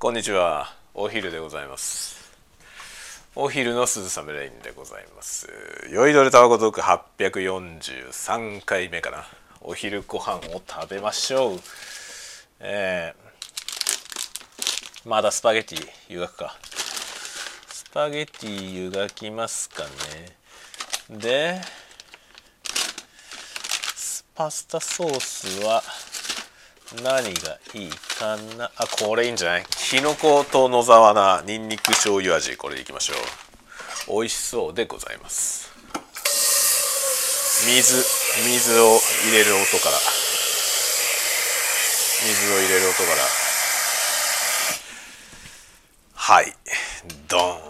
こんにちは。お昼でございます。お昼の鈴雨レインでございます。酔いどれタバコトーク843回目かな。お昼ご飯を食べましょう。えー、まだスパゲティ湯がくか。スパゲティ湯がきますかね。でパスタソースは何がいいかな？あこれいいんじゃない？きのこと野沢菜にんにく醤油味。これでいきましょう。美味しそうでございます。水水を入れる音から。水を入れる音から。はい。ドン。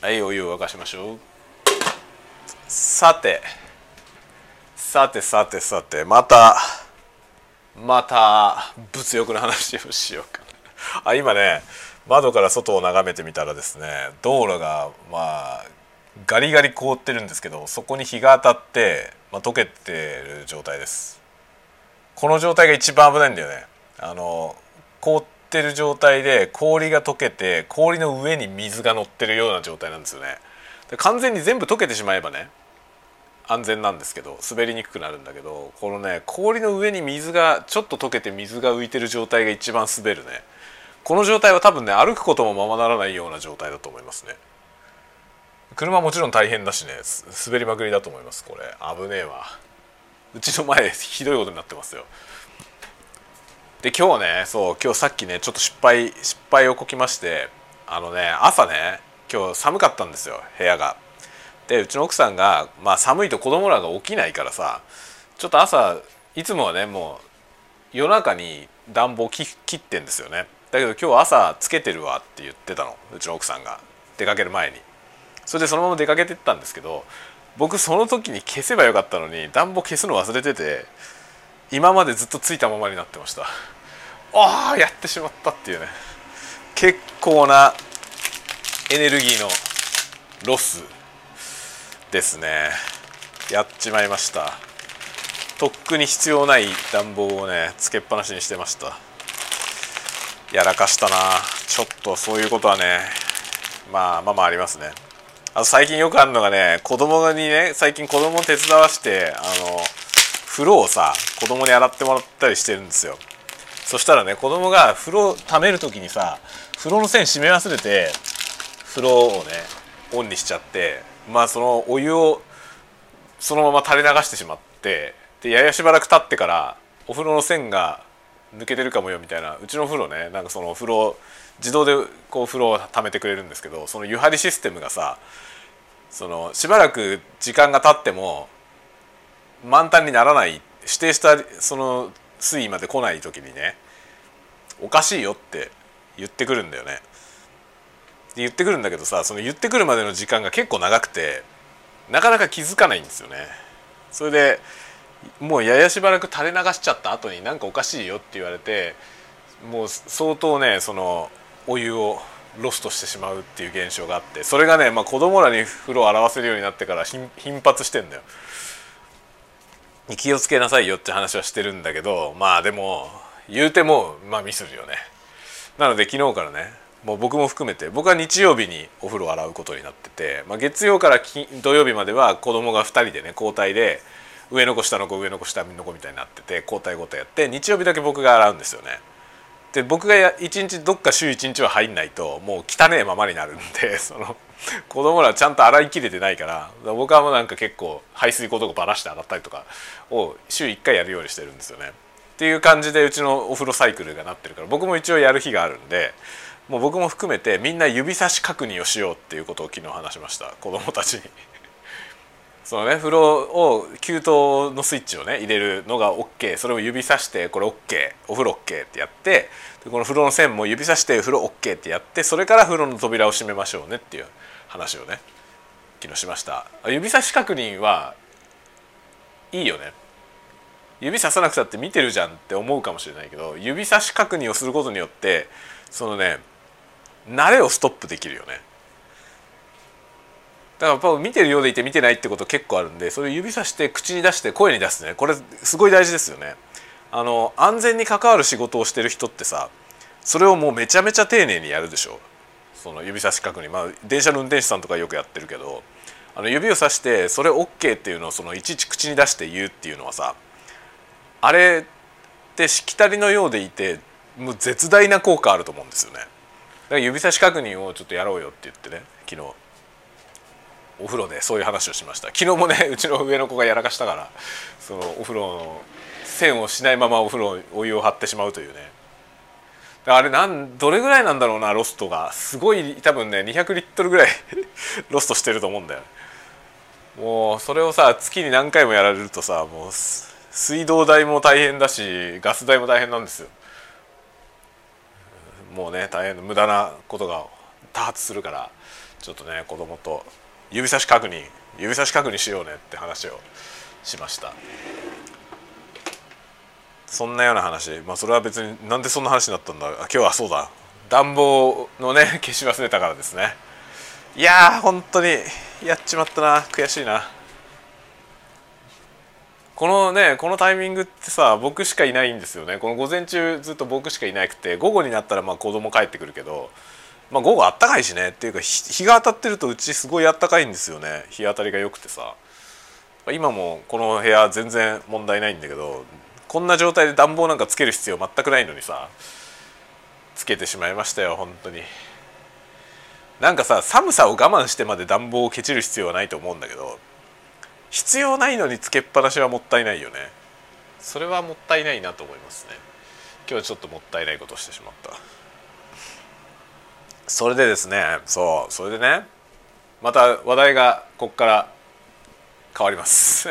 はいお湯を沸かしましょう。さて。さてさてさてまたまた物欲の話をしようか。あ今ね窓から外を眺めてみたらですね道路がまあガリガリ凍ってるんですけどそこに日が当たって、まあ、溶けてる状態です。この状態が一番危ないんだよね。あの凍ってる状態で氷が溶けて氷の上に水が乗ってるような状態なんですよね。で完全に全部溶けてしまえばね安全なんですけど滑りにくくなるんだけどこのね氷の上に水がちょっと溶けて水が浮いてる状態が一番滑るね。この状態は多分ね歩くこともままならないような状態だと思いますね。車もちろん大変だしね滑りまくりだと思いますこれ。危ねえわ。うちの前ひどいことになってますよ。で今日ねそう今日さっきねちょっと失敗失敗をこきましてあのね朝ね今日寒かったんですよ部屋が。でうちの奥さんが、まあ、寒いと子供らが起きないからさちょっと朝いつもはねもう夜中に暖房切ってんですよね。だけど今日朝つけてるわって言ってたのうちの奥さんが。出かける前に。それでそのまま出かけてったんですけど僕その時に消せばよかったのに暖房消すの忘れてて今までずっとついたままになってました。ああやってしまったっていうね。結構なエネルギーのロス。ですね。やっちまいました。とっくに必要ない暖房をねつけっぱなしにしてました。やらかしたな。ちょっとそういうことはねまあまあまあありますね。あと最近よくあるのがね子供にね最近子供を手伝わしてあの風呂をさ子供に洗ってもらったりしてるんですよ。そしたらね子供が風呂溜める時にさ風呂の線閉め忘れて風呂をねオンにしちゃってまあそのお湯をそのまま垂れ流してしまってでややしばらく経ってからお風呂の線が抜けてるかもよみたいなうちのお風呂ねなんかそのお風呂自動でこう風呂を溜めてくれるんですけどその湯張りシステムがさそのしばらく時間が経っても満タンにならない指定したその水位まで来ない時にねおかしいよって言ってくるんだよね。言ってくるんだけどさその言ってくるまでの時間が結構長くてなかなか気づかないんですよね。それでもうややしばらく垂れ流しちゃった後になんかおかしいよって言われてもう相当ねそのお湯をロストしてしまうっていう現象があってそれがね、まあ、子供らに風呂を洗わせるようになってから頻発してんだよ。気をつけなさいよって話はしてるんだけどまあでも言うてもまあミスるよね。なので昨日からねもう僕も含めて僕は日曜日にお風呂を洗うことになってて、まあ、月曜から土曜日までは子供が2人でね交代で上の子下の子上の子下の子みたいになってて交代交代やって日曜日だけ僕が洗うんですよね。で僕が1日どっか週1日は入んないともう汚えままになるんで その子供らちゃんと洗いきれてないから僕はもうなんか結構排水口とかばらして洗ったりとかを週1回やるようにしてるんですよね。っていう感じでうちのお風呂サイクルがなってるから僕も一応やる日があるんでもう僕も含めてみんな指差し確認をしようっていうことを昨日話しました。子供たちに。そのね風呂を給湯のスイッチをね入れるのが OK それを指さしてこれ OK お風呂 OK ってやってでこの風呂の線も指さして風呂 OK ってやってそれから風呂の扉を閉めましょうねっていう話をね昨日しました。指差し確認はいいよね。指ささなくたって見てるじゃんって思うかもしれないけど指差し確認をすることによってそのね慣れをストップできるよね。だからやっぱ見てるようでいて見てないってこと結構あるんでそれ指さして口に出して声に出すね。これすごい大事ですよね。あの安全に関わる仕事をしてる人ってさそれをもうめちゃめちゃ丁寧にやるでしょ。その指差し確認。まあ電車の運転手さんとかよくやってるけどあの指をさしてそれ OK っていうのをそのいちいち口に出して言うっていうのはさあれってしきたりのようでいてもう絶大な効果あると思うんですよね。だから指差し確認をちょっとやろうよって言ってね昨日。お風呂でそういう話をしました。昨日もね うちの上の子がやらかしたからそのお風呂の線をしないままお風呂お湯を張ってしまうというね。あれなんどれぐらいなんだろうなロストが。すごい多分ね200リットルぐらい ロストしてると思うんだよね。もうそれをさ月に何回もやられるとさもう水道代も大変だしガス代も大変なんですよ。もうね大変無駄なことが多発するからちょっとね子供と指差し確認指差し確認しようねって話をしました。そんなような話。まあそれは別になんでそんな話になったんだ？今日はそうだ。暖房のね消し忘れたからですね。いやー本当にやっちまったな。悔しいな。このねこのタイミングってさ僕しかいないんですよね。この午前中ずっと僕しかいなくて午後になったらまあ子供帰ってくるけどまあ午後あったかいしね。っていうか日が当たってるとうちすごいあったかいんですよね。日当たりが良くてさ。今もこの部屋全然問題ないんだけどこんな状態で暖房なんかつける必要全くないのにさつけてしまいましたよ本当に。なんかさ寒さを我慢してまで暖房をケチる必要はないと思うんだけど必要ないのにつけっぱなしはもったいないよね。それはもったいないなと思いますね。今日はちょっともったいないことをしてしまった。それでですねそうそれでねまた話題がこっから変わります。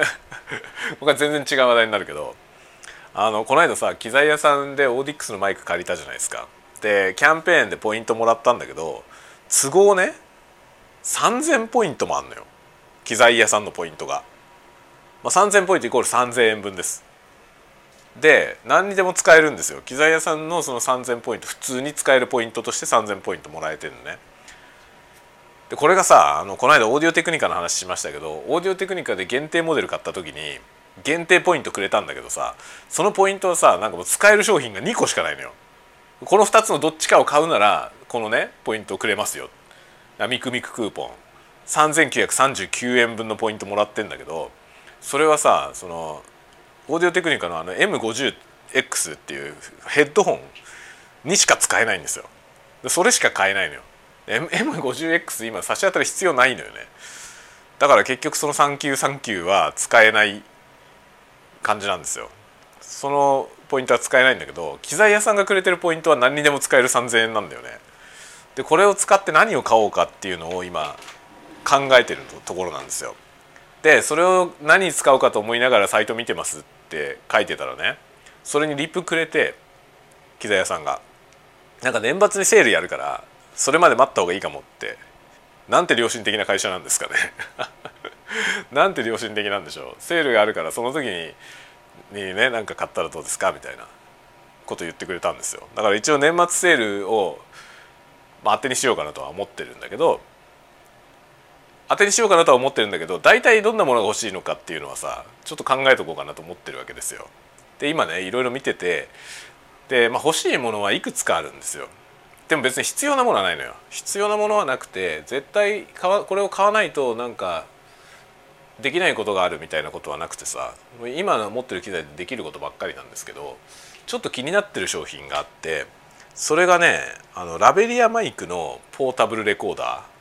僕は全然違う話題になるけどあのこの間さ機材屋さんでオーディックスのマイク借りたじゃないですか。でキャンペーンでポイントもらったんだけど都合ね3000ポイントもあんのよ機材屋さんのポイントが、まあ、3000ポイントイコール3000円分です。で何にでも使えるんですよ。機材屋さんのその3000ポイント普通に使えるポイントとして3000ポイントもらえてるのね。でこれがさあのこの間オーディオテクニカの話しましたけどオーディオテクニカで限定モデル買った時に限定ポイントくれたんだけどさそのポイントはさなんかもう使える商品が2個しかないのよ。この2つのどっちかを買うならこのねポイントをくれますよ。ミクミククーポン。3939円分のポイントもらってんだけどそれはさそのオーディオテクニカのあの M50X っていうヘッドホンにしか使えないんですよ。それしか買えないのよ。M50X 今差し当たり必要ないのよね。だから結局その3939は使えない感じなんですよ。そのポイントは使えないんだけど機材屋さんがくれてるポイントは何にでも使える3,000円なんだよね。でこれを使って何を買おうかっていうのを今考えてるところなんですよ。でそれを何に使うかと思いながらサイト見てますって書いてたらねそれにリップくれて機材屋さんがなんか年末にセールやるからそれまで待った方がいいかもってなんて良心的な会社なんですかね。なんて良心的なんでしょう。セールがあるからその時ににねなんか買ったらどうですかみたいなこと言ってくれたんですよ。だから一応年末セールを、まあ、当てにしようかなとは思ってるんだけど当てにしようかなとは思ってるんだけど大体どんなものが欲しいのかっていうのはさちょっと考えとこうかなと思ってるわけですよ。で今ねいろいろ見ててで、まあ、欲しいものはいくつかあるんですよ。でも別に必要なものはないのよ。必要なものはなくて絶対これを買わないとなんかできないことがあるみたいなことはなくてさ今持ってる機材でできることばっかりなんですけどちょっと気になってる商品があってそれがねあのラベリアマイクのポータブルレコーダー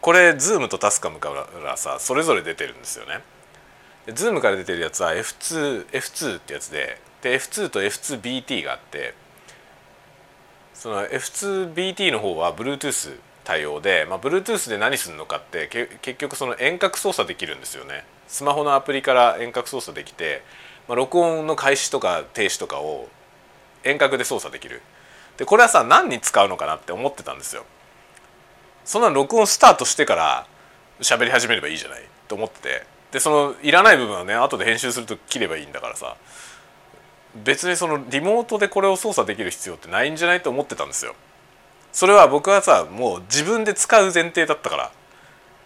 これ ZOOM と TASCAM からさそれぞれ出てるんですよね。ズームから出てるやつは F2F2 F2 ってやつでで F2 と F2BT があってその F2BT の方は Bluetooth 対応で、まあ、Bluetooth で何するのかって結局その遠隔操作できるんですよね。スマホのアプリから遠隔操作できて、まあ、録音の開始とか停止とかを遠隔で操作できる。でこれはさ何に使うのかなって思ってたんですよ。そんな録音スタートしてから喋り始めればいいじゃないと思ってて。でそのいらない部分はね後で編集すると切ればいいんだからさ。別にそのリモートでこれを操作できる必要ってないんじゃないと思ってたんですよ。それは僕はさもう自分で使う前提だったから。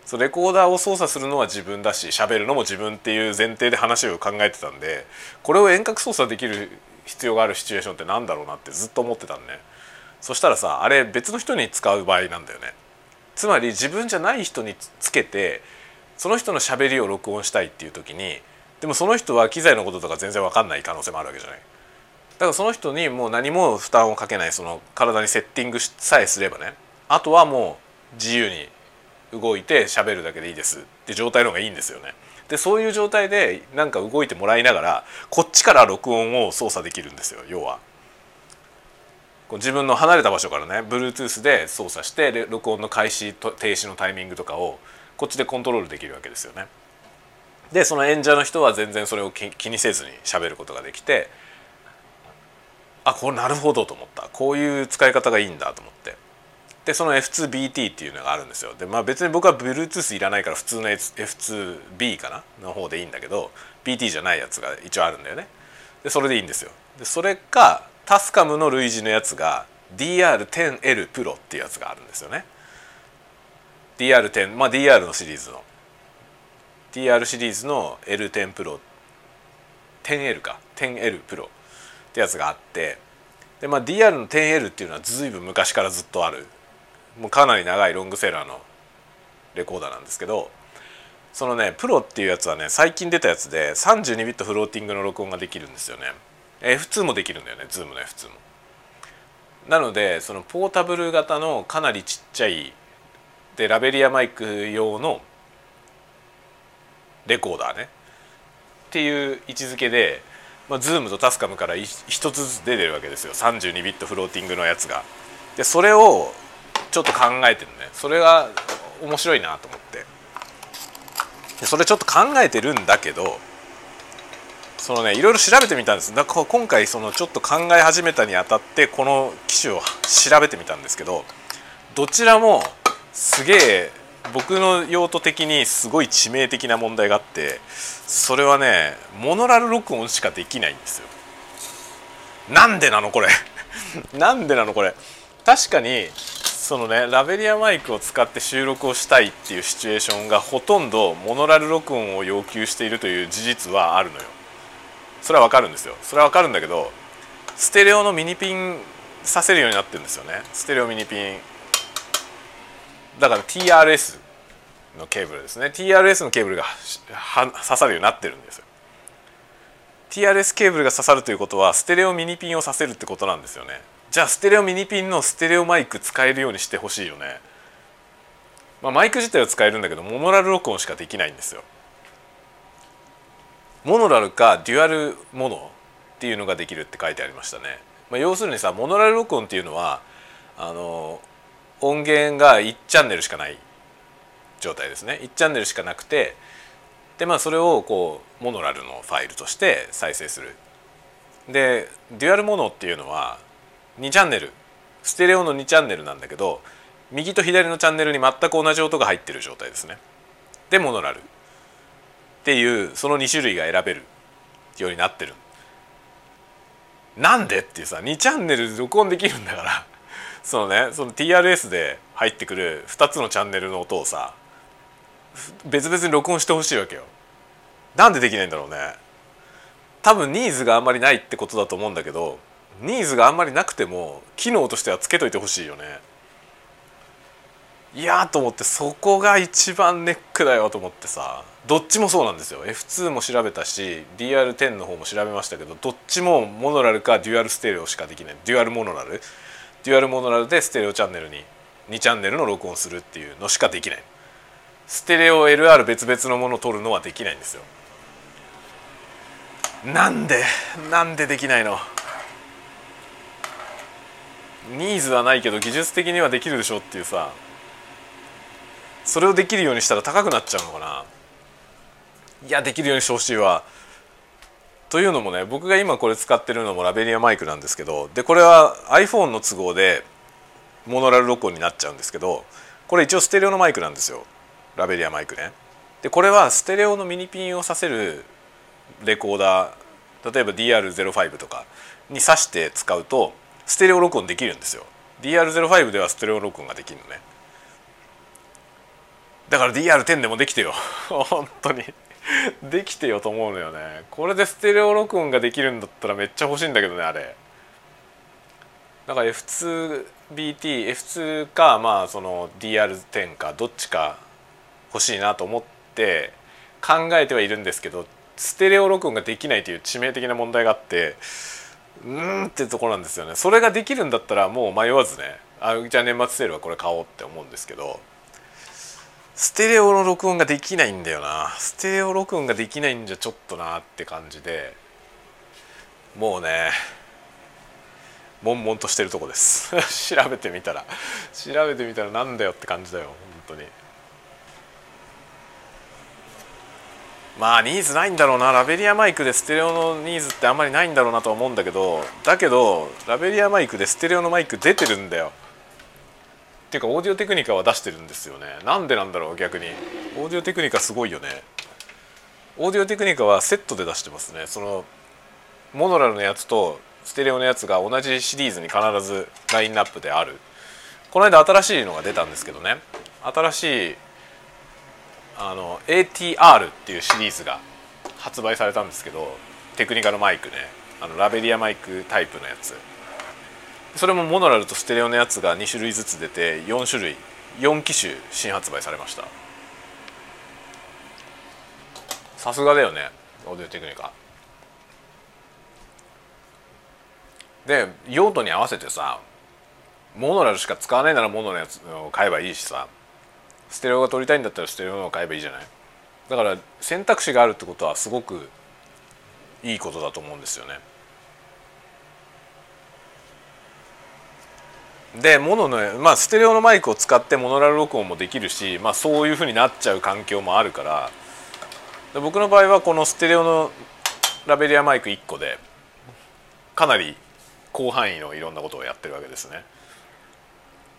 そレコーダーを操作するのは自分だし喋るのも自分っていう前提で話を考えてたんでこれを遠隔操作できる必要があるシチュエーションってなんだろうなってずっと思ってたんねそしたらさあれ別の人に使う場合なんだよね。つまり自分じゃない人につけてその人のしゃべりを録音したいっていう時にでもその人は機材のこととか全然分かんない可能性もあるわけじゃないだからその人にもう何も負担をかけないその体にセッティングさえすればねあとはもう自由に動いて喋るだけでいいですって状態の方がいいんですよね。でそういう状態でなんか動いてもらいながらこっちから録音を操作できるんですよ要は。自分の離れた場所からね Bluetooth で操作して録音の開始と停止のタイミングとかをこっちでコントロールできるわけですよね。でその演者の人は全然それを気にせずに喋ることができてあこれなるほどと思った。こういう使い方がいいんだと思って。でその F2BT っていうのがあるんですよ。でまあ別に僕は Bluetooth いらないから普通の F2B かなの方でいいんだけど BT じゃないやつが一応あるんだよね。でそれでいいんですよ。でそれかタスカムの類似のやつが DR10L Pro っていうやつがあるんですよね。DR10 まあ DR のシリーズの。DR シリーズの L10 Pro 10L か。10L Pro ってやつがあって。で、まあ、DR の 10L っていうのは随分昔からずっとある。もうかなり長いロングセラーのレコーダーなんですけどそのねプロっていうやつはね最近出たやつで32ビットフローティングの録音ができるんですよね。F2 もできるんだよね Zoom の F2 も。なのでそのポータブル型のかなりちっちゃいでラベリアマイク用のレコーダーね。っていう位置づけで、まあ、Zoom とタスカムから一つずつ出てるわけですよ。32ビットフローティングのやつが。でそれをちょっと考えてるね。それが面白いなと思って。でそれちょっと考えてるんだけどそのねいろいろ調べてみたんです。だから今回そのちょっと考え始めたにあたってこの機種を調べてみたんですけどどちらもすげえ僕の用途的にすごい致命的な問題があってそれはねモノラル録音しかできないんですよ。なんでなのこれ？なんでなのこれ？確かにそのねラベリアマイクを使って収録をしたいっていうシチュエーションがほとんどモノラル録音を要求しているという事実はあるのよ。それはわかるんですよ。それはわかるんだけどステレオのミニピンさせるようになってるんですよね。ステレオミニピン。だから TRS のケーブルですね。TRS のケーブルが刺さるようになってるんですよ。TRS ケーブルが刺さるということはステレオミニピンをさせるってことなんですよね。じゃあステレオミニピンのステレオマイク使えるようにしてほしいよね、まあ、マイク自体は使えるんだけどモノラル録音しかできないんですよ。モノラルかデュアルモノっていうのができるって書いてありましたね、まあ、要するにさモノラル録音っていうのはあの音源が1チャンネルしかない状態ですね。1チャンネルしかなくてでまあそれをこうモノラルのファイルとして再生する。でデュアルモノっていうのは2チャンネル。ステレオの2チャンネルなんだけど右と左のチャンネルに全く同じ音が入ってる状態ですね。でモノラル。っていうその2種類が選べるようになってる。なんでっていうさ2チャンネル録音できるんだから。そのねその TRS で入ってくる2つのチャンネルの音をさ別々に録音してほしいわけよ。なんでできないんだろうね。多分ニーズがあんまりないってことだと思うんだけどニーズがあんまりなくても機能としてはつけといてほしいよね。いやと思ってそこが一番ネックだよと思ってさ。どっちもそうなんですよ。F2 も調べたし DR10 の方も調べましたけどどっちもモノラルかデュアルステレオしかできない。デュアルモノラル。デュアルモノラルでステレオチャンネルに2チャンネルの録音するっていうのしかできない。ステレオ LR 別々のものを取るのはできないんですよ。なんでなんでできないの？ニーズはないけど技術的にはできるでしょっていうさ。それをできるようにしたら高くなっちゃうのかな？いやできるようにしてほしいわ。というのもね僕が今これ使ってるのもラベリアマイクなんですけどでこれは iPhone の都合でモノラル録音になっちゃうんですけどこれ一応ステレオのマイクなんですよ。ラベリアマイクね。でこれはステレオのミニピンをさせるレコーダー例えば DR05 とかに挿して使うとステレオ録音できるんですよ。DR05 ではステレオ録音ができるのね。だから DR10 でもできてよ。本当に。できてよと思うのよね。これでステレオ録音ができるんだったらめっちゃ欲しいんだけどねあれ。だから F2BTF2 かまあその DR10 かどっちか欲しいなと思って考えてはいるんですけどステレオ録音ができないという致命的な問題があってうーんってとこなんですよね。それができるんだったらもう迷わずね。あじゃあ年末セールはこれ買おうって思うんですけど。ステレオの録音ができないんだよな。ステレオ録音ができないんじゃちょっとなって感じで。もうね悶々としてるとこです。調べてみたら。調べてみたらなんだよって感じだよ本当に。まあニーズないんだろうな。ラベリアマイクでステレオのニーズってあんまりないんだろうなと思うんだけど。だけどラベリアマイクでステレオのマイク出てるんだよ。っていうかオーディオテクニカは出してるんですよね。なんでなんだろう逆に。オーディオテクニカすごいよね。オーディオテクニカはセットで出してますね。そのモノラルのやつとステレオのやつが同じシリーズに必ずラインナップである。この間新しいのが出たんですけどね。新しいあの ATR っていうシリーズが発売されたんですけどテクニカルマイクね。あのラベリアマイクタイプのやつ。それもモノラルとステレオのやつが2種類ずつ出て4種類4機種新発売されました。さすがだよねオーディオテクニカ。で用途に合わせてさモノラルしか使わないならモノのやつを買えばいいしさステレオが撮りたいんだったらステレオのを買えばいいじゃない。だから選択肢があるってことはすごくいいことだと思うんですよね。でモノのまあステレオのマイクを使ってモノラル録音もできるし、まあ、そういうふうになっちゃう環境もあるからで僕の場合はこのステレオのラベリアマイク1個でかなり広範囲のいろんなことをやってるわけですね。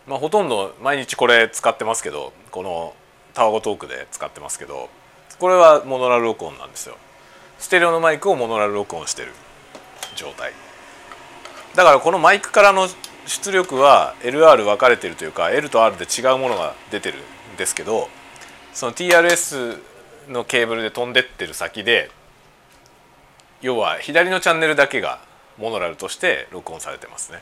まあ、ほとんど毎日これ使ってますけどこのタワゴトークで使ってますけどこれはモノラル録音なんですよ。ステレオのマイクをモノラル録音してる状態だからこのマイクからの出力は LR 分かれてるというか L と R で違うものが出てるんですけどその TRS のケーブルで飛んでってる先で要は左のチャンネルだけがモノラルとして録音されてますね。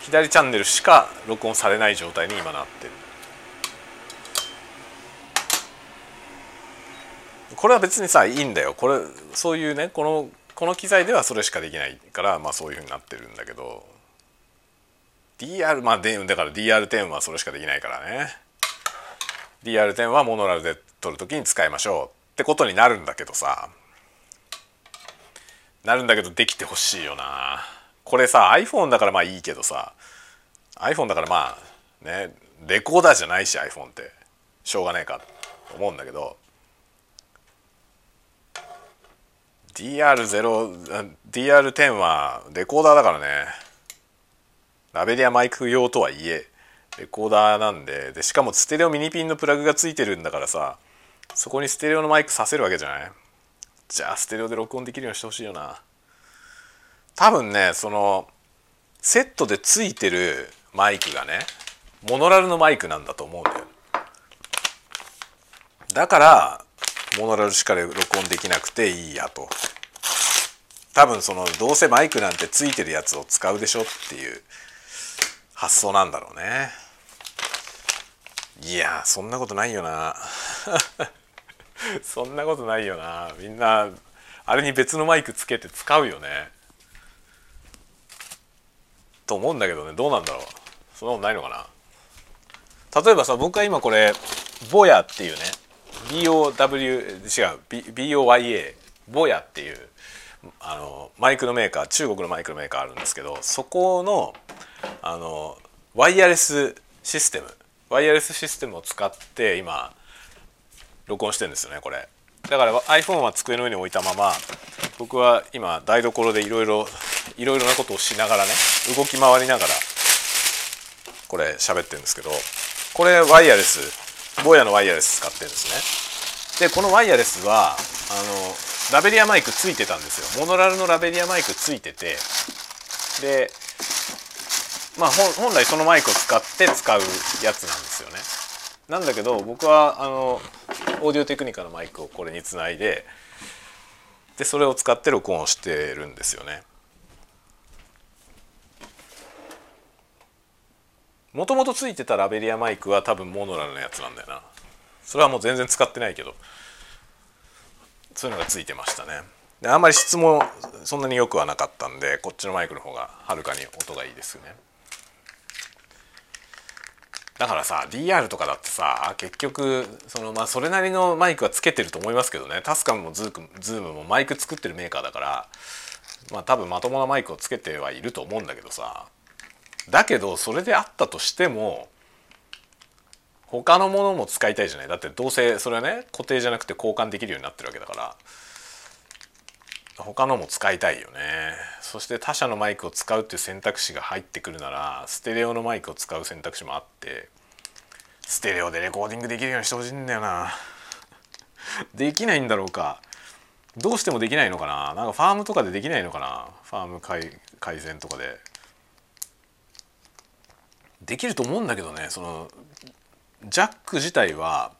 左チャンネルしか録音されない状態に今なってるこれは別にさいいんだよ。これそういうねこのこの機材ではそれしかできないからまあそういうふうになってるんだけど。DR まあだから DR10 はそれしかできないからね。DR10 はモノラルで撮る時に使いましょうってことになるんだけどさ。なるんだけどできてほしいよな。これさ iPhone だからまあいいけどさ。iPhone だからまあねレコーダーじゃないし iPhone って。しょうがねえかと思うんだけど。DR0 DR10 はレコーダーだからね。ラベリアマイク用とはいえレコーダーなんで。でしかもステレオミニピンのプラグがついてるんだからさそこにステレオのマイクさせるわけじゃない？じゃあステレオで録音できるようにしてほしいよな。多分ねそのセットでついてるマイクがねモノラルのマイクなんだと思うんだよ。だからモノラルしか録音できなくていいやと。多分そのどうせマイクなんてついてるやつを使うでしょっていう発想なんだろうね。いやそんなことないよな。そんなことないよな。みんなあれに別のマイクつけて使うよね。と思うんだけどね。どうなんだろう。そんなことないのかな。例えばさ僕は今これボヤっていうね BOW 違う BOYA ボヤっていうあのマイクのメーカー中国のマイクのメーカーあるんですけどそこのあのワイヤレスシステムワイヤレスシステムを使って今録音してるんですよねこれ。だから iPhone は机の上に置いたまま僕は今台所でいろいろいろいろなことをしながらね動き回りながらこれ喋ってるんですけどこれワイヤレスボヤのワイヤレス使ってるんですねでこのワイヤレスはあのラベリアマイクついてたんですよモノラルのラベリアマイクついててでまあ本来そのマイクを使って使うやつなんですよね。なんだけど僕はあのオーディオテクニカのマイクをこれにつないででそれを使って録音してるんですよね。もともとついてたラベリアマイクは多分モノラルのやつなんだよな。それはもう全然使ってないけど。そういうのがついてましたね。であんまり質もそんなに良くはなかったんでこっちのマイクの方がはるかに音がいいですよね。だからさ DR とかだってさ結局そのまあそれなりのマイクはつけてると思いますけどね。 TASCAM も ZOOM もマイク作ってるメーカーだからまあ多分まともなマイクをつけてはいると思うんだけどさ。だけどそれであったとしても他のものも使いたいじゃない。だってどうせそれはね固定じゃなくて交換できるようになってるわけだから。他のも使いたいよね。そして他社のマイクを使うっていう選択肢が入ってくるならステレオのマイクを使う選択肢もあってステレオでレコーディングできるようにしてほしいんだよな。できないんだろうか。どうしてもできないのかな。なんかファームとかでできないのかな。ファーム改善とかで。できると思うんだけどねそのジャック自体は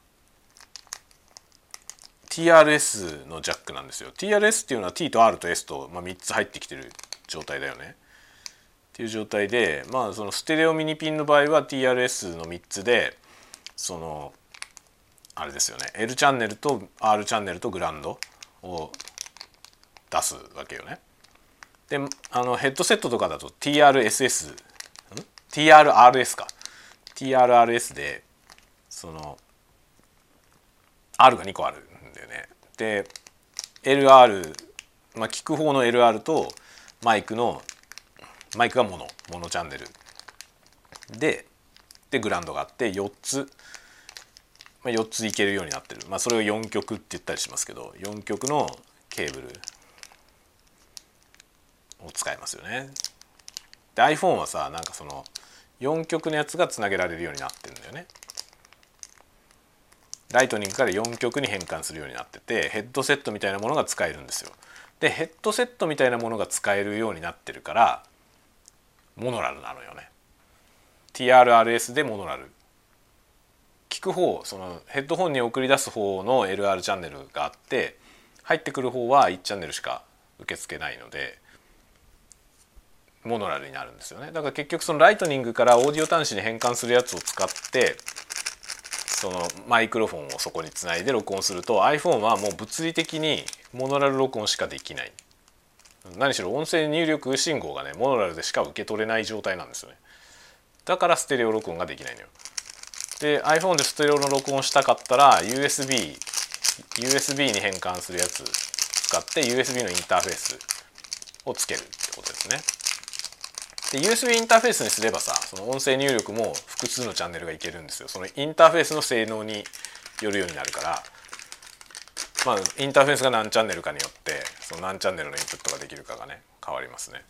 TRS のジャックなんですよ。TRS っていうのは T と R と S と、まあ、3つ入ってきてる状態だよね。っていう状態でまあそのステレオミニピンの場合は TRS の3つでそのあれですよね。L チャンネルと R チャンネルとグランドを出すわけよね。であのヘッドセットとかだと TRSS TRRS か。TRRS でその R が2個あるんだよね。で LR まあ聞く方の LR とマイクのマイクがモノモノチャンネル。ででグランドがあって4つ、まあ、4ついけるようになってる、まあ、それを4曲って言ったりしますけど4曲のケーブルを使いますよね。で iPhone はさなんかその4極のやつがつなげられるようになってるんだよね。ライトニングから4極に変換するようになっててヘッドセットみたいなものが使えるんですよ。でヘッドセットみたいなものが使えるようになってるからモノラルなのよね。TRRS でモノラル。聞く方そのヘッドホンに送り出す方の LR チャンネルがあって入ってくる方は1チャンネルしか受け付けないのでモノラルになるんですよね。だから結局そのライトニングからオーディオ端子に変換するやつを使ってそのマイクロフォンをそこにつないで録音すると iPhone はもう物理的にモノラル録音しかできない。何しろ音声入力信号がねモノラルでしか受け取れない状態なんですよね。だからステレオ録音ができないのよ。で iPhone でステレオの録音したかったら USB USB に変換するやつ使って USB のインターフェースをつけるってことですね。で USB インターフェースにすればさその音声入力も複数のチャンネルがいけるんですよそのインターフェースの性能によるようになるからまあインターフェースが何チャンネルかによってその何チャンネルのインプットができるかがね変わりますね。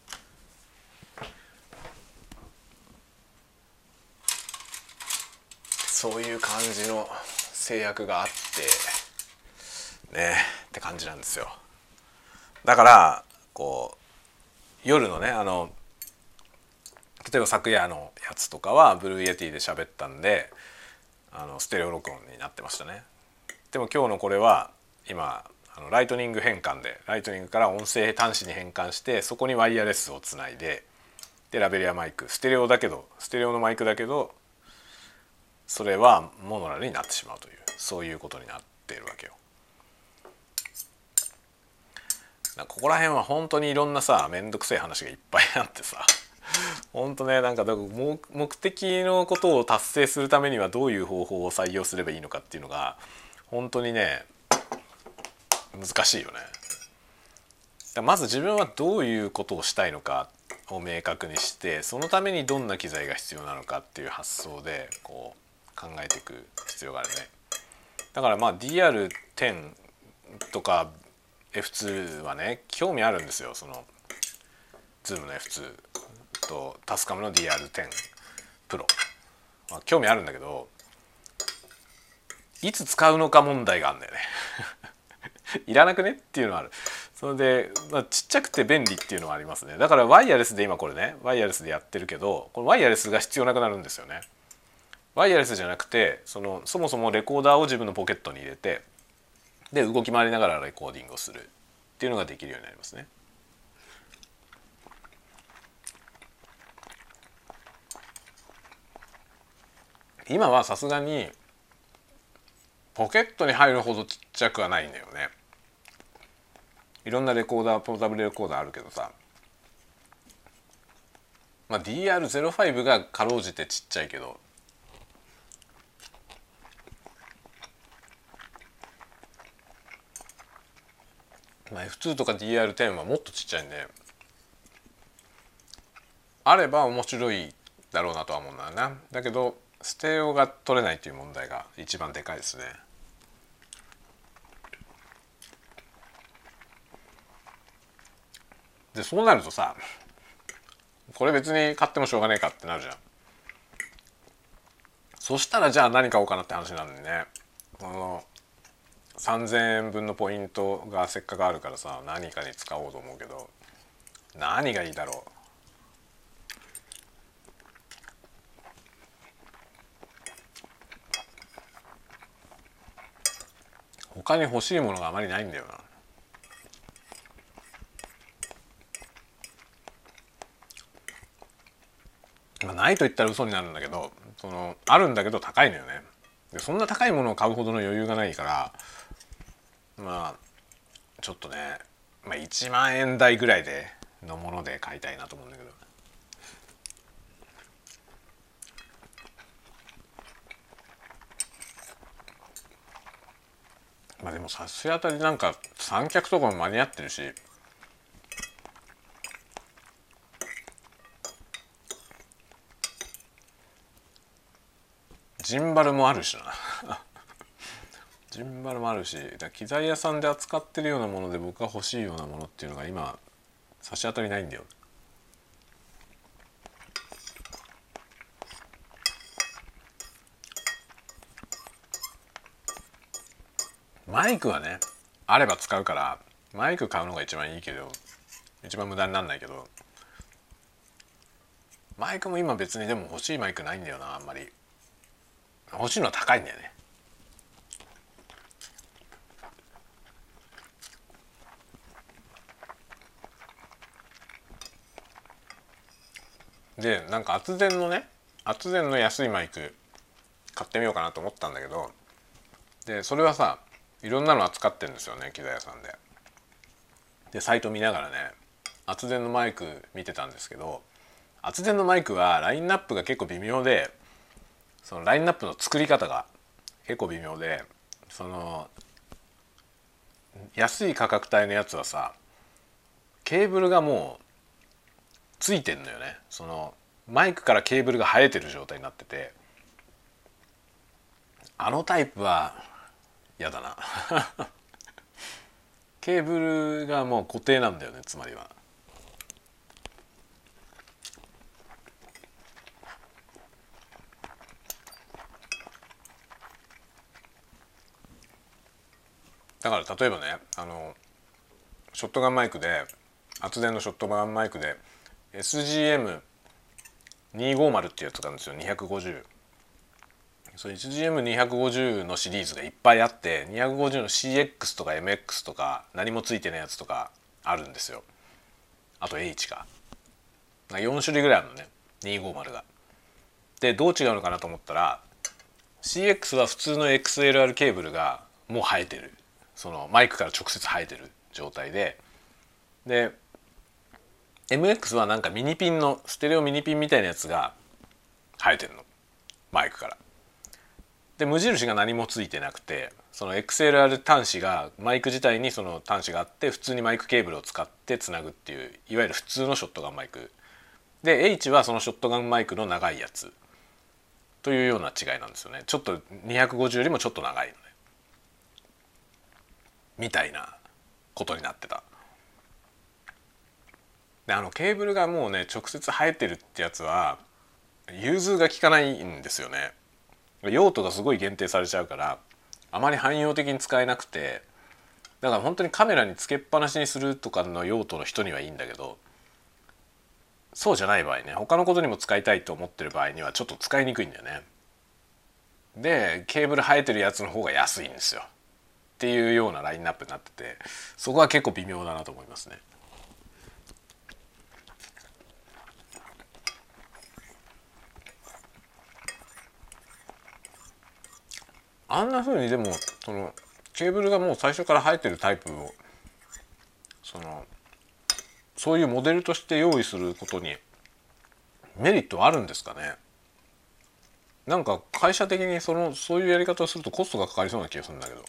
そういう感じの制約があってねって感じなんですよ。だからこう夜のねあの例えば昨夜のやつとかは Blue Yeti で喋ったんであのステレオ録音になってましたねでも今日のこれは今あのライトニング変換でライトニングから音声端子に変換してそこにワイヤレスをつないででラベリアマイクステレオだけどステレオのマイクだけどそれはモノラルになってしまうというそういうことになっているわけよ。ここら辺は本当にいろんなさ面倒くせえ話がいっぱいあってさ本当ねなんかだか目的のことを達成するためにはどういう方法を採用すればいいのかっていうのが本当にね難しいよね。まず自分はどういうことをしたいのかを明確にしてそのためにどんな機材が必要なのかっていう発想でこう考えていく必要があるね。だからまあ DR10 とか F2 はね興味あるんですよその Zoom の F2 とタスカムの DR10 プロ、まあ、興味あるんだけどいつ使うのか問題があるんだよね。いらなくね？っていうのはある。それで、まあ、ちっちゃくて便利っていうのはありますね。だからワイヤレスで今これねワイヤレスでやってるけどこのワイヤレスが必要なくなるんですよね。ワイヤレスじゃなくてそのそもそもレコーダーを自分のポケットに入れてで動き回りながらレコーディングをするっていうのができるようになりますね。今はさすがにポケットに入るほどちっちゃくはないんだよね。いろんなレコーダーポータブルレコーダーあるけどさ、まあ、DR05 がかろうじてちっちゃいけど。まあ、F2 とか DR10 はもっとちっちゃいんで。あれば面白いだろうなとは思うんだよな。だけどステレオが取れないという問題が一番でかいですね。でそうなるとさこれ別に買ってもしょうがねえかってなるじゃん。そしたらじゃあ何買おうかなって話なんでね。この3,000円分のポイントがせっかくあるからさ何かに使おうと思うけど何がいいだろう。他に欲しいものがあまりないんだよな。まあ、ないと言ったら嘘になるんだけどそのあるんだけど高いのよね。でそんな高いものを買うほどの余裕がないからまあちょっとね、まあ、1万円台ぐらいでのもので買いたいなと思うんだけど。まあでも差し当たりなんか三脚とかも間に合ってるし。ジンバルもあるしな。ジンバルもあるしだ機材屋さんで扱ってるようなもので僕が欲しいようなものっていうのが今差し当たりないんだよ。マイクはねあれば使うからマイク買うのが一番いいけど一番無駄になんないけどマイクも今別にでも欲しいマイクないんだよなあんまり。欲しいのは高いんだよね。でなんか厚電のね厚電の安いマイク買ってみようかなと思ったんだけどでそれはさいろんなの扱ってるんですよね機材屋さんで。でサイト見ながらね厚電のマイク見てたんですけど厚電のマイクはラインナップが結構微妙でそのラインナップの作り方が結構微妙でその安い価格帯のやつはさケーブルがもうついてんのよねそのマイクからケーブルが生えてる状態になっててあのタイプは嫌だな ケーブルがもう固定なんだよねつまりは。だから例えばねあのショットガンマイクで厚電のショットガンマイクで SGM250 っていうやつがあるんですよ250それ SGM250 のシリーズがいっぱいあって250の CX とか MX とか何もついてないやつとかあるんですよ。あと H か。4種類ぐらいあるのね。250が。でどう違うのかなと思ったら CX は普通の XLR ケーブルがもう生えてる。そのマイクから直接生えてる状態で。で MX はなんかミニピンのステレオミニピンみたいなやつが生えてるの。マイクから。で無印が何もついてなくてその XLR 端子がマイク自体にその端子があって普通にマイクケーブルを使ってつなぐっていういわゆる普通のショットガンマイク。で H はそのショットガンマイクの長いやつ。というような違いなんですよね。ちょっと250よりもちょっと長いのね。みたいなことになってた。であのケーブルがもうね直接生えてるってやつは融通が効かないんですよね。用途がすごい限定されちゃうからあまり汎用的に使えなくてだから本当にカメラにつけっぱなしにするとかの用途の人にはいいんだけどそうじゃない場合ね他のことにも使いたいと思ってる場合にはちょっと使いにくいんだよね。でケーブル生えてるやつの方が安いんですよっていうようなラインナップになっててそこは結構微妙だなと思いますね。あんなふうにでもそのケーブルがもう最初から生えてるタイプをそのそういうモデルとして用意することにメリットあるんですかね？なんか会社的にそのそういうやり方をするとコストがかかりそうな気がするんだけど。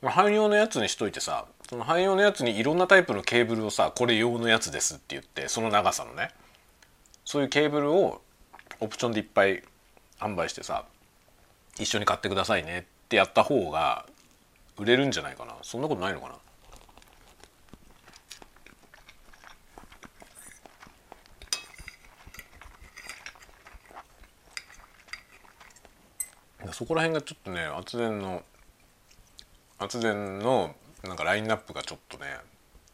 汎用のやつにしといてさその汎用のやつにいろんなタイプのケーブルをさこれ用のやつですって言ってその長さのね。そういうケーブルをオプションでいっぱい販売してさ一緒に買ってくださいねってやった方が売れるんじゃないかなそんなことないのかなそこら辺がちょっとね圧電の圧電のなんかラインナップがちょっとね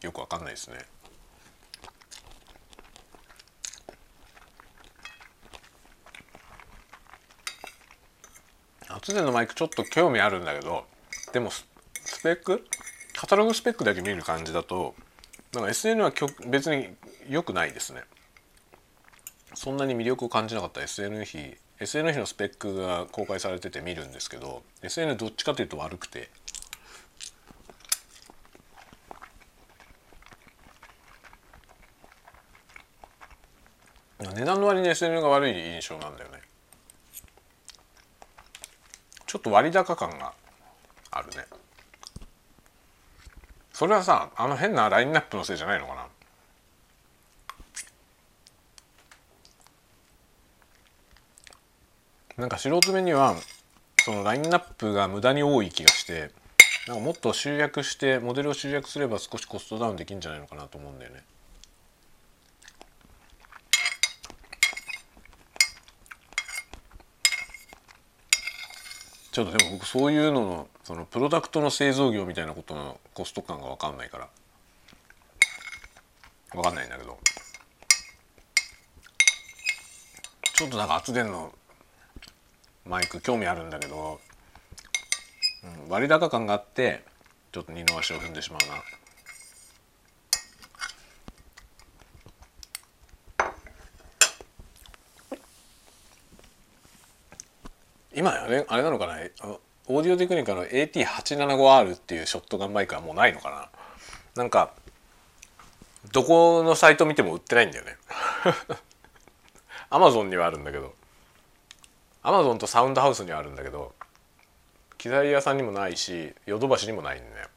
よくわかんないですね。圧電のマイクちょっと興味あるんだけどでもスペック？カタログスペックだけ見る感じだとなんか SN は別に良くないですね。そんなに魅力を感じなかった SN 比 SN 比のスペックが公開されてて見るんですけど SN どっちかというと悪くて。値段の割に SN が悪い印象なんだよね。ちょっと割高感があるねそれはさあの変なラインナップのせいじゃないのかな？なんか素人目にはそのラインナップが無駄に多い気がしてなんかもっと集約してモデルを集約すれば少しコストダウンできるんじゃないのかなと思うんだよね。ちょっとでも僕そういうののそのプロダクトの製造業みたいなことのコスト感が分かんないから分かんないんだけどちょっとなんか圧電のマイク興味あるんだけど、うん、割高感があってちょっと二の足を踏んでしまうな。今あれあれなのかな？オーディオテクニカの AT875R っていうショットガンマイクはもうないのかな？なんかどこのサイト見ても売ってないんだよね。アマゾンにはあるんだけど。アマゾンとサウンドハウスにはあるんだけど機材屋さんにもないしヨドバシにもないんだよ。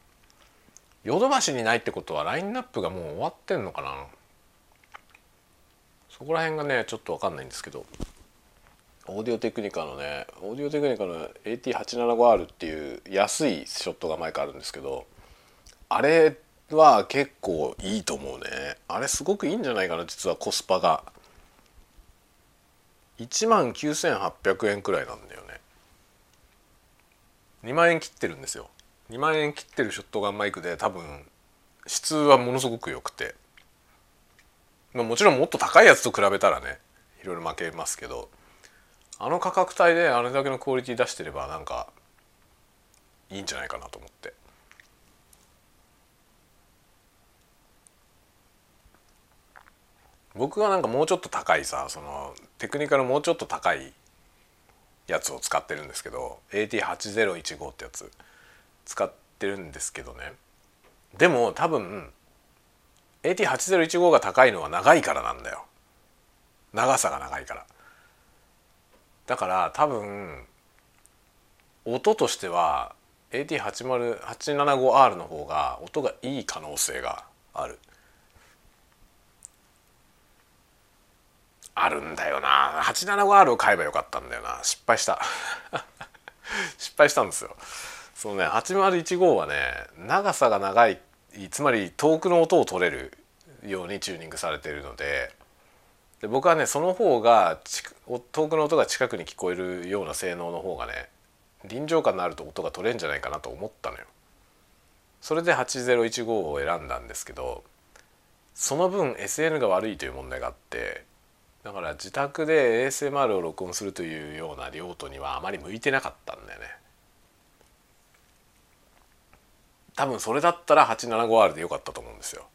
ヨドバシにないってことはラインナップがもう終わってんのかな？そこら辺がねちょっと分かんないんですけど。オーディオテクニカのねオーディオテクニカの AT875R っていう安いショットがマイクあるんですけどあれは結構いいと思うね。あれすごくいいんじゃないかな実はコスパが。1万9800円くらいなんだよね。2万円切ってるんですよ。2万円切ってるショットガンマイクで多分質はものすごく良くて、まあ、もちろんもっと高いやつと比べたらねいろいろ負けますけど。あの価格帯であれだけのクオリティ出してればなんかいいんじゃないかなと思って。僕はなんかもうちょっと高いさそのテクニカルもうちょっと高いやつを使ってるんですけど AT8015 ってやつ使ってるんですけどね。でも多分 AT8015 が高いのは長いからなんだよ。長さが長いから。だから多分音としては AT80875R の方が音がいい可能性がある。あるんだよな。875R を買えばよかったんだよな。失敗した。失敗したんですよ。そのね8015はね長さが長いつまり遠くの音を取れるようにチューニングされているのでで僕はねその方が遠くの音が近くに聞こえるような性能の方がね臨場感のあると音が取れんじゃないかなと思ったのよ。それで8015を選んだんですけどその分 SN が悪いという問題があってだから自宅で ASMR を録音するというような用途にはあまり向いてなかったんだよね。多分それだったら 875R でよかったと思うんですよ。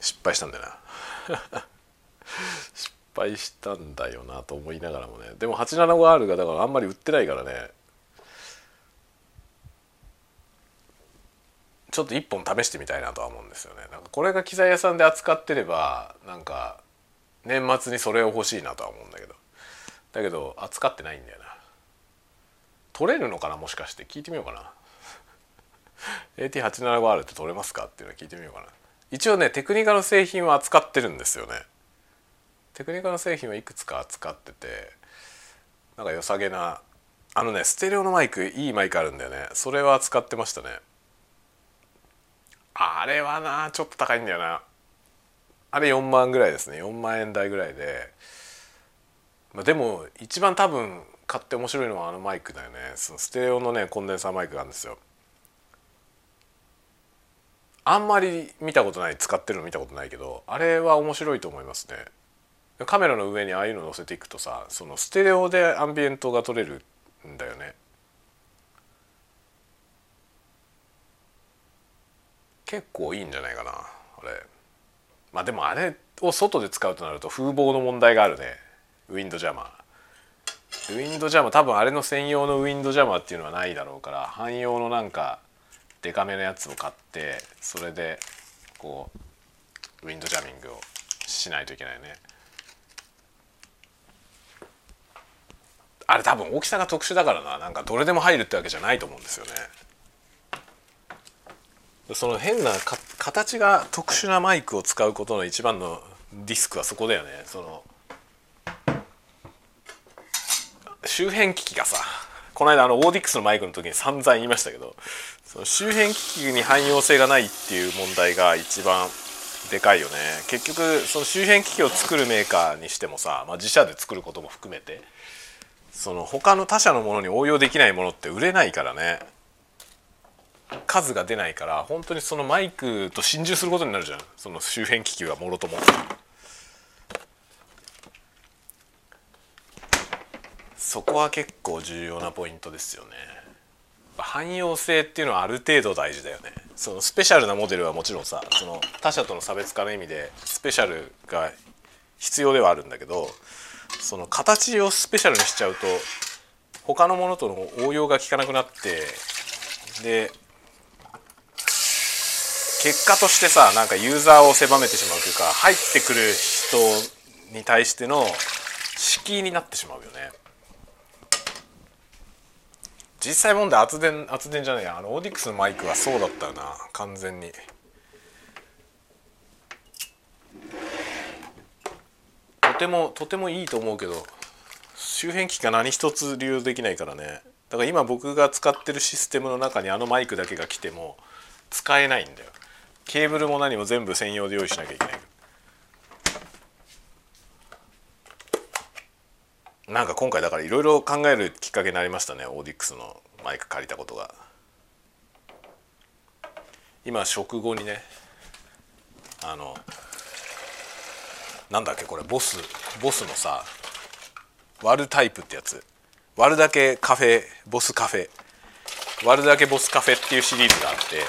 失敗したんだよな。失敗したんだよなと思いながらもねでも 875R がだからあんまり売ってないからねちょっと一本試してみたいなとは思うんですよね。なんかこれが機材屋さんで扱ってればなんか年末にそれを欲しいなとは思うんだけどだけど扱ってないんだよな。取れるのかなもしかして聞いてみようかな。AT875R って取れますか？っていうのを聞いてみようかな。一応ねテクニカの製品は扱ってるんですよね。テクニカの製品はいくつか扱っててなんか良さげなあのねステレオのマイクいいマイクあるんだよね。それは使ってましたね。あれはなちょっと高いんだよな。あれ4万ぐらいですね。4万円台ぐらいで、まあ、でも一番多分買って面白いのはあのマイクだよね。そのステレオのねコンデンサーマイクがあるんですよ。あんまり見たことない使ってるの見たことないけどあれは面白いと思いますね。カメラの上にああいうの載せていくとさそのステレオでアンビエントが撮れるんだよね。結構いいんじゃないかなあれ。まあでもあれを外で使うとなると風防の問題があるね。ウィンドジャマー。ウィンドジャマー多分あれの専用のウィンドジャマーっていうのはないだろうから汎用のなんかデカめのやつを買ってそれでこうウィンドジャミングをしないといけないね。あれ多分大きさが特殊だからな。なんかどれでも入るってわけじゃないと思うんですよね。その変な形が特殊なマイクを使うことの一番のリスクはそこだよね。その周辺機器がさ。この間あのオーディックスのマイクの時に散々言いましたけどその周辺機器に汎用性がないっていう問題が一番でかいよね。結局その周辺機器を作るメーカーにしてもさ、まあ、自社で作ることも含めてその他の他社のものに応用できないものって売れないからね。数が出ないから本当にそのマイクと心中することになるじゃん。その周辺機器はもろとも。そこは結構重要なポイントですよね。汎用性っていうのはある程度大事だよね。そのスペシャルなモデルはもちろんさその他社との差別化の意味でスペシャルが必要ではあるんだけどその形をスペシャルにしちゃうと他のものとの応用が効かなくなってで結果としてさなんかユーザーを狭めてしまうというか入ってくる人に対しての敷居になってしまうよね実際問題圧電圧電じゃないや。あのオーディックスのマイクはそうだったよな。完全に。とてもとてもいいと思うけど周辺機器が何一つ利用できないからね。だから今僕が使ってるシステムの中にあのマイクだけが来ても使えないんだよ。ケーブルも何も全部専用で用意しなきゃいけない。なんか今回だからいろいろ考えるきっかけになりましたねオーディックスのマイク借りたことが。今食後にねあのなんだっけこれボスボスのさ割るタイプってやつ。割るだけカフェボスカフェ。割るだけボスカフェっていうシリーズがあって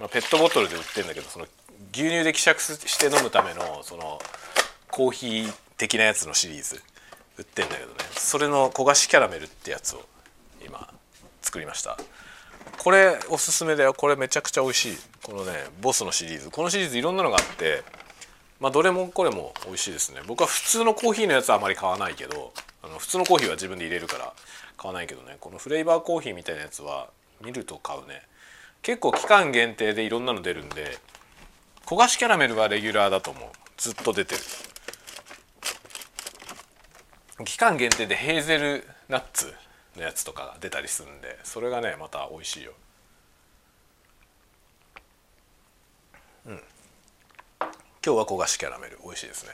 まあ、ペットボトルで売ってるんだけどその牛乳で希釈して飲むためのそのコーヒー的なやつのシリーズ。売ってんだけどね。それの焦がしキャラメルってやつを今作りました。これおすすめだよ。これめちゃくちゃ美味しい。このねボスのシリーズ。このシリーズいろんなのがあってまあどれもこれも美味しいですね。僕は普通のコーヒーのやつはあまり買わないけどあの普通のコーヒーは自分で入れるから買わないけどね。このフレーバーコーヒーみたいなやつは見ると買うね。結構期間限定でいろんなの出るんで焦がしキャラメルはレギュラーだと思う。ずっと出てる。期間限定でヘーゼルナッツのやつとかが出たりするんでそれがねまた美味しいよ。うん。今日は焦がしキャラメル美味しいですね。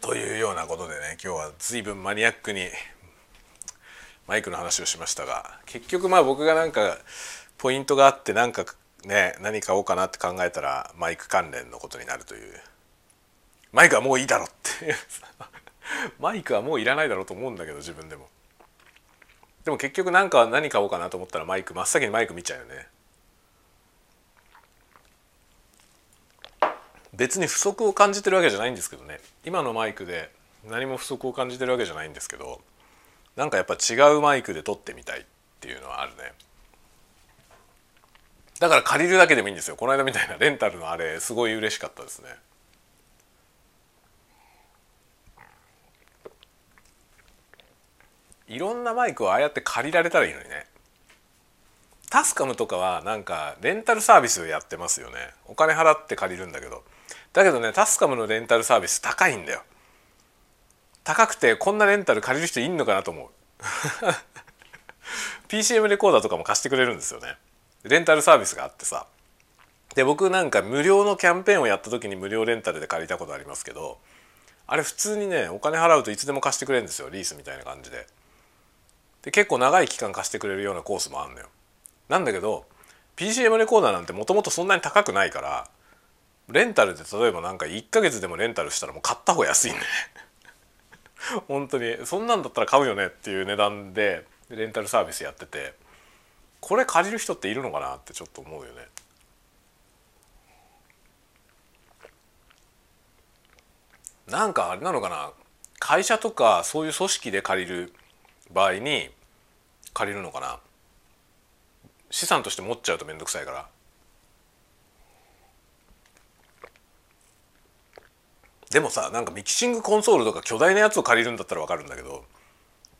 というようなことでね今日は随分マニアックにマイクの話をしましたが結局まあ僕がなんかポイントがあってなんかね何買おうかなって考えたらマイク関連のことになるというマイクはもういいだろって。マイクはもういらないだろうと思うんだけど自分でも。でも結局なんか何買おうかなと思ったらマイク真っ先にマイク見ちゃうよね。別に不足を感じてるわけじゃないんですけどね。今のマイクで何も不足を感じてるわけじゃないんですけどなんかやっぱ違うマイクで撮ってみたいっていうのはあるね。だから借りるだけでもいいんですよ。この間みたいなレンタルのあれすごい嬉しかったですね。いろんなマイクをああやって借りられたらいいのにね。タスカムとかはなんかレンタルサービスをやってますよね。お金払って借りるんだけど。だけどねタスカムのレンタルサービス高いんだよ。高くてこんなレンタル借りる人いんのかなと思う。PCM レコーダーとかも貸してくれるんですよね。レンタルサービスがあってさ。で僕なんか無料のキャンペーンをやった時に無料レンタルで借りたことありますけどあれ普通にねお金払うといつでも貸してくれるんですよ。リースみたいな感じで。で結構長い期間貸してくれるようなコースもあんのよ。なんだけど PCM レコーダーなんてもともとそんなに高くないからレンタルで例えばなんか1ヶ月でもレンタルしたらもう買った方が安いんで、ね。本当に。そんなんだったら買うよねっていう値段でレンタルサービスやっててこれ借りる人っているのかなってちょっと思うよね。なんかあれなのかな。会社とかそういう組織で借りる場合に借りるのかな。資産として持っちゃうと面倒くさいから。でもさなんかミキシングコンソールとか巨大なやつを借りるんだったら分かるんだけど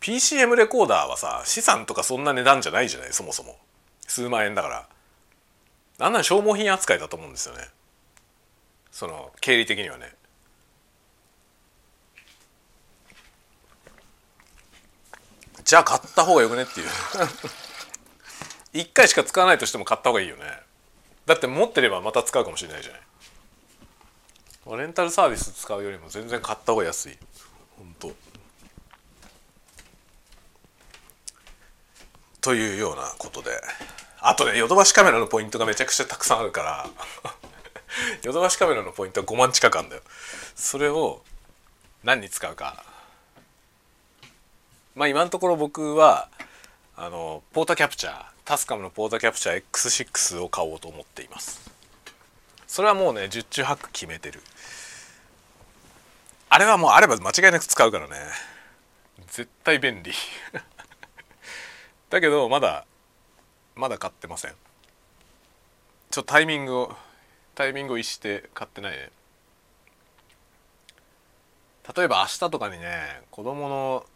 PCM レコーダーはさ資産とかそんな値段じゃないじゃない？そもそも。数万円だから。あんな消耗品扱いだと思うんですよね。その経理的にはね。じゃあ買った方がよくねっていう。一回しか使わないとしても買った方がいいよね。だって持ってればまた使うかもしれないじゃない。レンタルサービス使うよりも全然買った方が安い。本当。というようなことで。あとねヨドバシカメラのポイントがめちゃくちゃたくさんあるから。ヨドバシカメラのポイントは5万近くあるんだよ。それを何に使うか。まあ今のところ僕はあのポータキャプチャータスカムのポータキャプチャー X6 を買おうと思っています。それはもうね十中八九決めてる。あれはもうあれば間違いなく使うからね。絶対便利。だけどまだまだ買ってません。ちょっとタイミングをタイミングを逸して買ってない。ね例えば明日とかにね子供の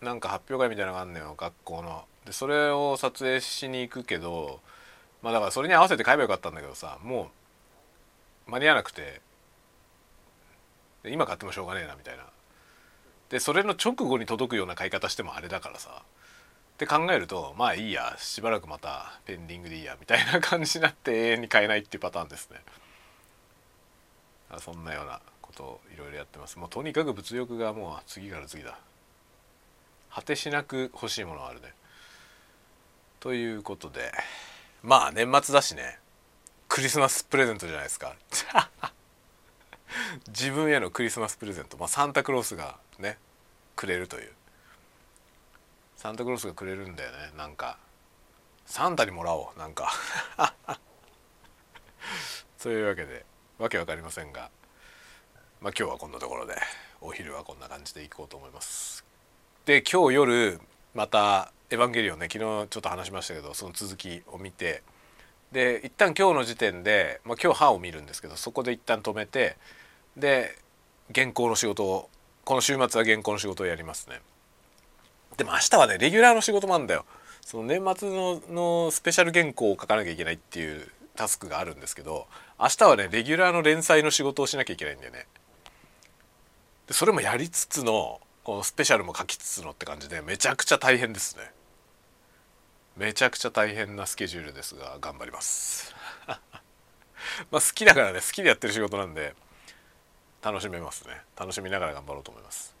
なんか発表会みたいなのがあんのよ学校の。でそれを撮影しに行くけどまあだからそれに合わせて買えばよかったんだけどさもう間に合わなくて。今買ってもしょうがねえなみたいな。でそれの直後に届くような買い方してもあれだからさ。って考えるとまあいいやしばらくまたペンディングでいいやみたいな感じになって永遠に買えないっていうパターンですね。そんなようなことをいろいろやってます。もうとにかく物欲がもう次から次だ。果てしなく欲しいものがあるね。ということでまあ年末だしね。クリスマスプレゼントじゃないですか。自分へのクリスマスプレゼント、まあ、サンタクロースがねくれるという。サンタクロースがくれるんだよね。なんか。サンタにもらおう。なんか。そういうわけでわけわかりませんが。まあ今日はこんなところで。お昼はこんな感じでいこうと思います。で今日夜また「エヴァンゲリオンね」昨日ちょっと話しましたけどその続きを見てで一旦今日の時点で、まあ、今日歯を見るんですけどそこで一旦止めてで原稿の仕事をこの週末は原稿の仕事をやりますね。でも明日はねレギュラーの仕事もあるんだよ。その年末ののスペシャル原稿を書かなきゃいけないっていうタスクがあるんですけど明日はねレギュラーの連載の仕事をしなきゃいけないんだよね。でそれもやりつつのこのスペシャルも書きつつのって感じでめちゃくちゃ大変ですね。めちゃくちゃ大変なスケジュールですが頑張ります。まあ好きだからね好きでやってる仕事なんで楽しめますね。楽しみながら頑張ろうと思います。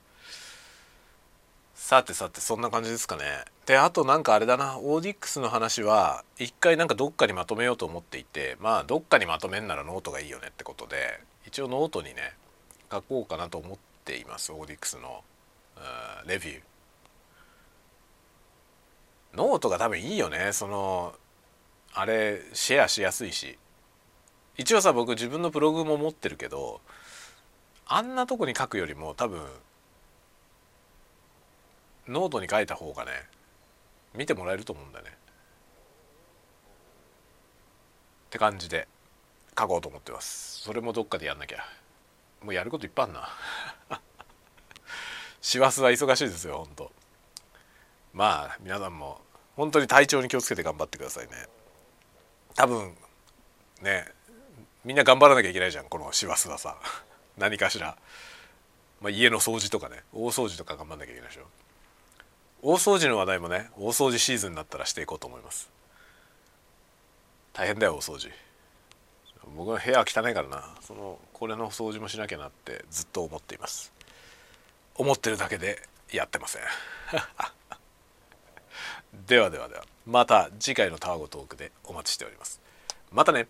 さてさてそんな感じですかね。であとなんかあれだな Audix の話は一回なんかどっかにまとめようと思っていてまあどっかにまとめんならノートがいいよねってことで一応ノートにね書こうかなと思っています Audix の。レビュー。ノートが多分いいよね。そのあれシェアしやすいし。一応さ僕自分のブログも持ってるけどあんなとこに書くよりも多分ノートに書いた方がね見てもらえると思うんだよね。って感じで書こうと思ってます。それもどっかでやんなきゃ。もうやることいっぱいあんな。師走は忙しいですよほんとまあ皆さんも本当に体調に気をつけて頑張ってくださいね。多分ねみんな頑張らなきゃいけないじゃんこの師走はさ。何かしら、まあ、家の掃除とかね大掃除とか頑張んなきゃいけないでしょ。大掃除の話題もね大掃除シーズンになったらしていこうと思います。大変だよ大掃除。僕の部屋は汚いからな。そのこれの掃除もしなきゃなってずっと思っています。思ってるだけでやってません。ではではではまた次回のタワゴトークでお待ちしております。またね。